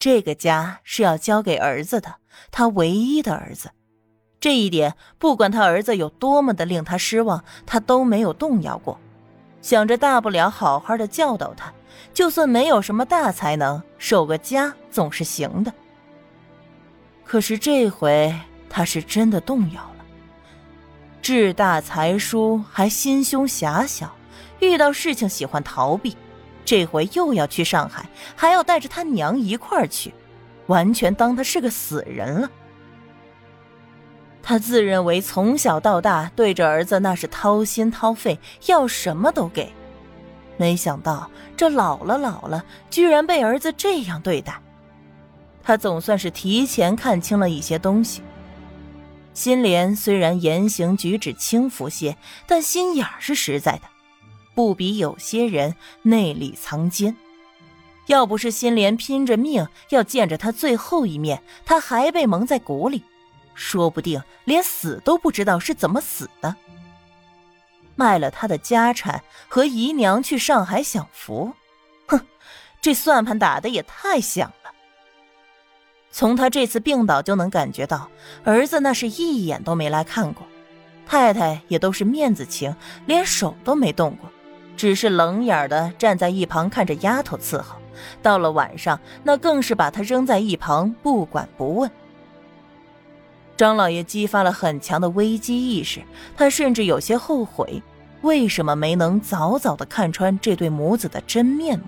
这个家是要交给儿子的，他唯一的儿子。这一点，不管他儿子有多么的令他失望，他都没有动摇过。想着大不了好好的教导他，就算没有什么大才能，守个家总是行的。可是这回他是真的动摇了。志大才疏，还心胸狭小，遇到事情喜欢逃避。这回又要去上海，还要带着他娘一块儿去，完全当他是个死人了。他自认为从小到大对着儿子那是掏心掏肺，要什么都给，没想到这老了老了，居然被儿子这样对待。他总算是提前看清了一些东西。心莲虽然言行举止轻浮些，但心眼是实在的。不比有些人内里藏奸，要不是心莲拼着命要见着他最后一面，他还被蒙在鼓里，说不定连死都不知道是怎么死的。卖了他的家产和姨娘去上海享福，哼，这算盘打的也太响了。从他这次病倒就能感觉到，儿子那是一眼都没来看过，太太也都是面子情，连手都没动过。只是冷眼的站在一旁看着丫头伺候，到了晚上，那更是把他扔在一旁不管不问。张老爷激发了很强的危机意识，他甚至有些后悔，为什么没能早早的看穿这对母子的真面目。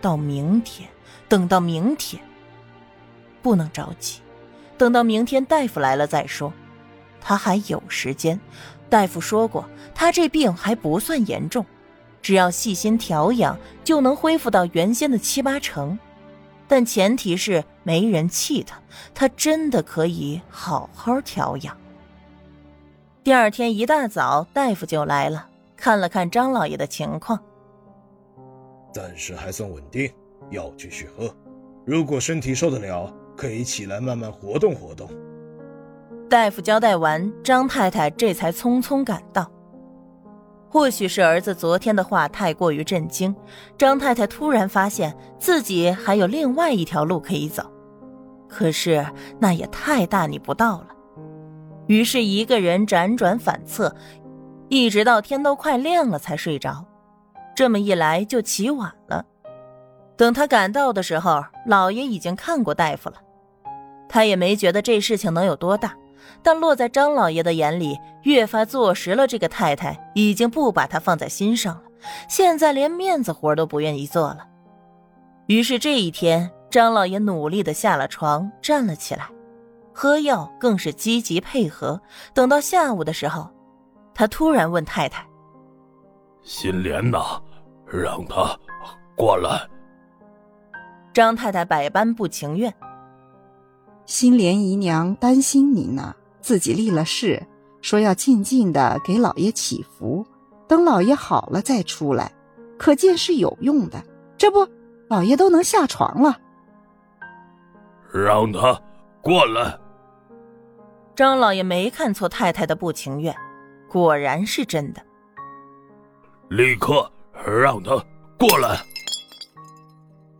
到明天，等到明天，不能着急，等到明天大夫来了再说，他还有时间。大夫说过，他这病还不算严重，只要细心调养，就能恢复到原先的七八成。但前提是没人气他，他真的可以好好调养。第二天一大早，大夫就来了，看了看张老爷的情况，暂时还算稳定，药继续喝。如果身体受得了，可以起来慢慢活动活动。大夫交代完，张太太这才匆匆赶到。或许是儿子昨天的话太过于震惊，张太太突然发现自己还有另外一条路可以走，可是那也太大逆不道了。于是，一个人辗转反侧，一直到天都快亮了才睡着。这么一来就起晚了。等他赶到的时候，老爷已经看过大夫了。他也没觉得这事情能有多大。但落在张老爷的眼里，越发坐实了这个太太已经不把他放在心上了，现在连面子活都不愿意做了。于是这一天，张老爷努力的下了床，站了起来，喝药更是积极配合。等到下午的时候，他突然问太太：“心莲呐，让他过来。”张太太百般不情愿。心莲姨娘担心你呢，自己立了誓，说要静静的给老爷祈福，等老爷好了再出来，可见是有用的。这不，老爷都能下床了。让他过来。张老爷没看错太太的不情愿，果然是真的。立刻让他过来。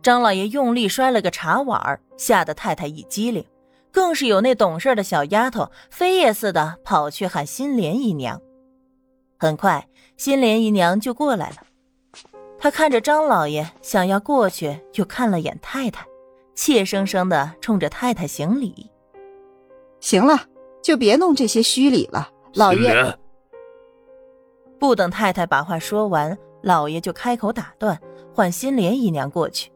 张老爷用力摔了个茶碗，吓得太太一激灵。更是有那懂事的小丫头飞也似的跑去喊心莲姨娘，很快心莲姨娘就过来了。她看着张老爷，想要过去，又看了眼太太，怯生生的冲着太太行礼。行了，就别弄这些虚礼了，老爷。不等太太把话说完，老爷就开口打断，唤心莲姨娘过去。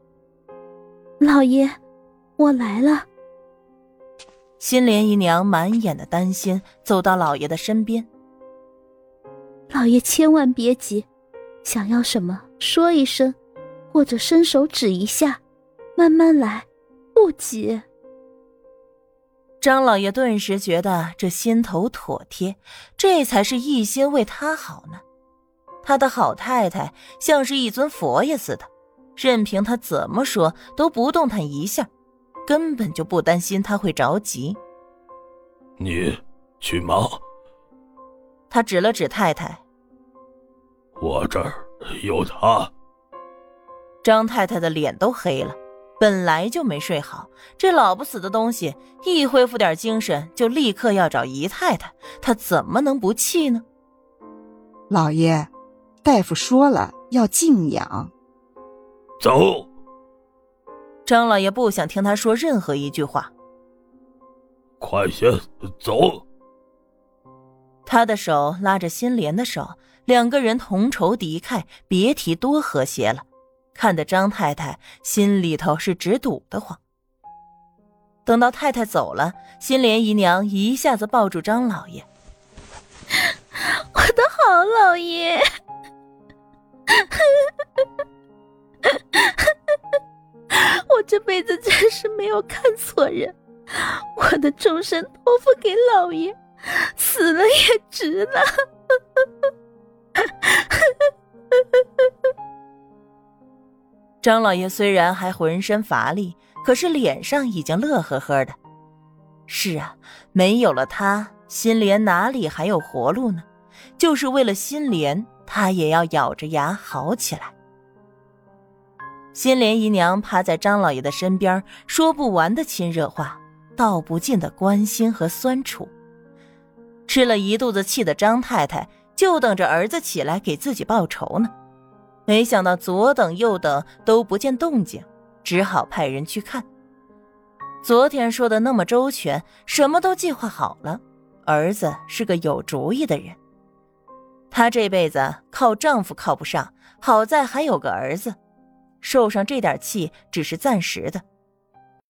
老爷，我来了。心莲姨娘满眼的担心，走到老爷的身边。老爷千万别急，想要什么说一声，或者伸手指一下，慢慢来，不急。张老爷顿时觉得这心头妥帖，这才是一心为他好呢。他的好太太像是一尊佛爷似的，任凭他怎么说都不动弹一下。根本就不担心他会着急。你去忙。他指了指太太。我这儿有他。张太太的脸都黑了，本来就没睡好，这老不死的东西一恢复点精神，就立刻要找姨太太，她怎么能不气呢？老爷，大夫说了要静养。走。张老爷不想听他说任何一句话。快些走。他的手拉着心莲的手，两个人同仇敌忾，别提多和谐了。看得张太太心里头是直堵得慌。等到太太走了，心莲姨娘一下子抱住张老爷：“我的好老爷，我 这辈子真是没有看错人，我的终身托付给老爷，死了也值了。”张老爷虽然还浑身乏力，可是脸上已经乐呵呵的。是啊，没有了他，心莲哪里还有活路呢？就是为了心莲，他也要咬着牙好起来。心莲姨娘趴在张老爷的身边，说不完的亲热话，道不尽的关心和酸楚。吃了一肚子气的张太太，就等着儿子起来给自己报仇呢。没想到左等右等都不见动静，只好派人去看。昨天说的那么周全，什么都计划好了。儿子是个有主意的人，她这辈子靠丈夫靠不上，好在还有个儿子，受上这点气只是暂时的。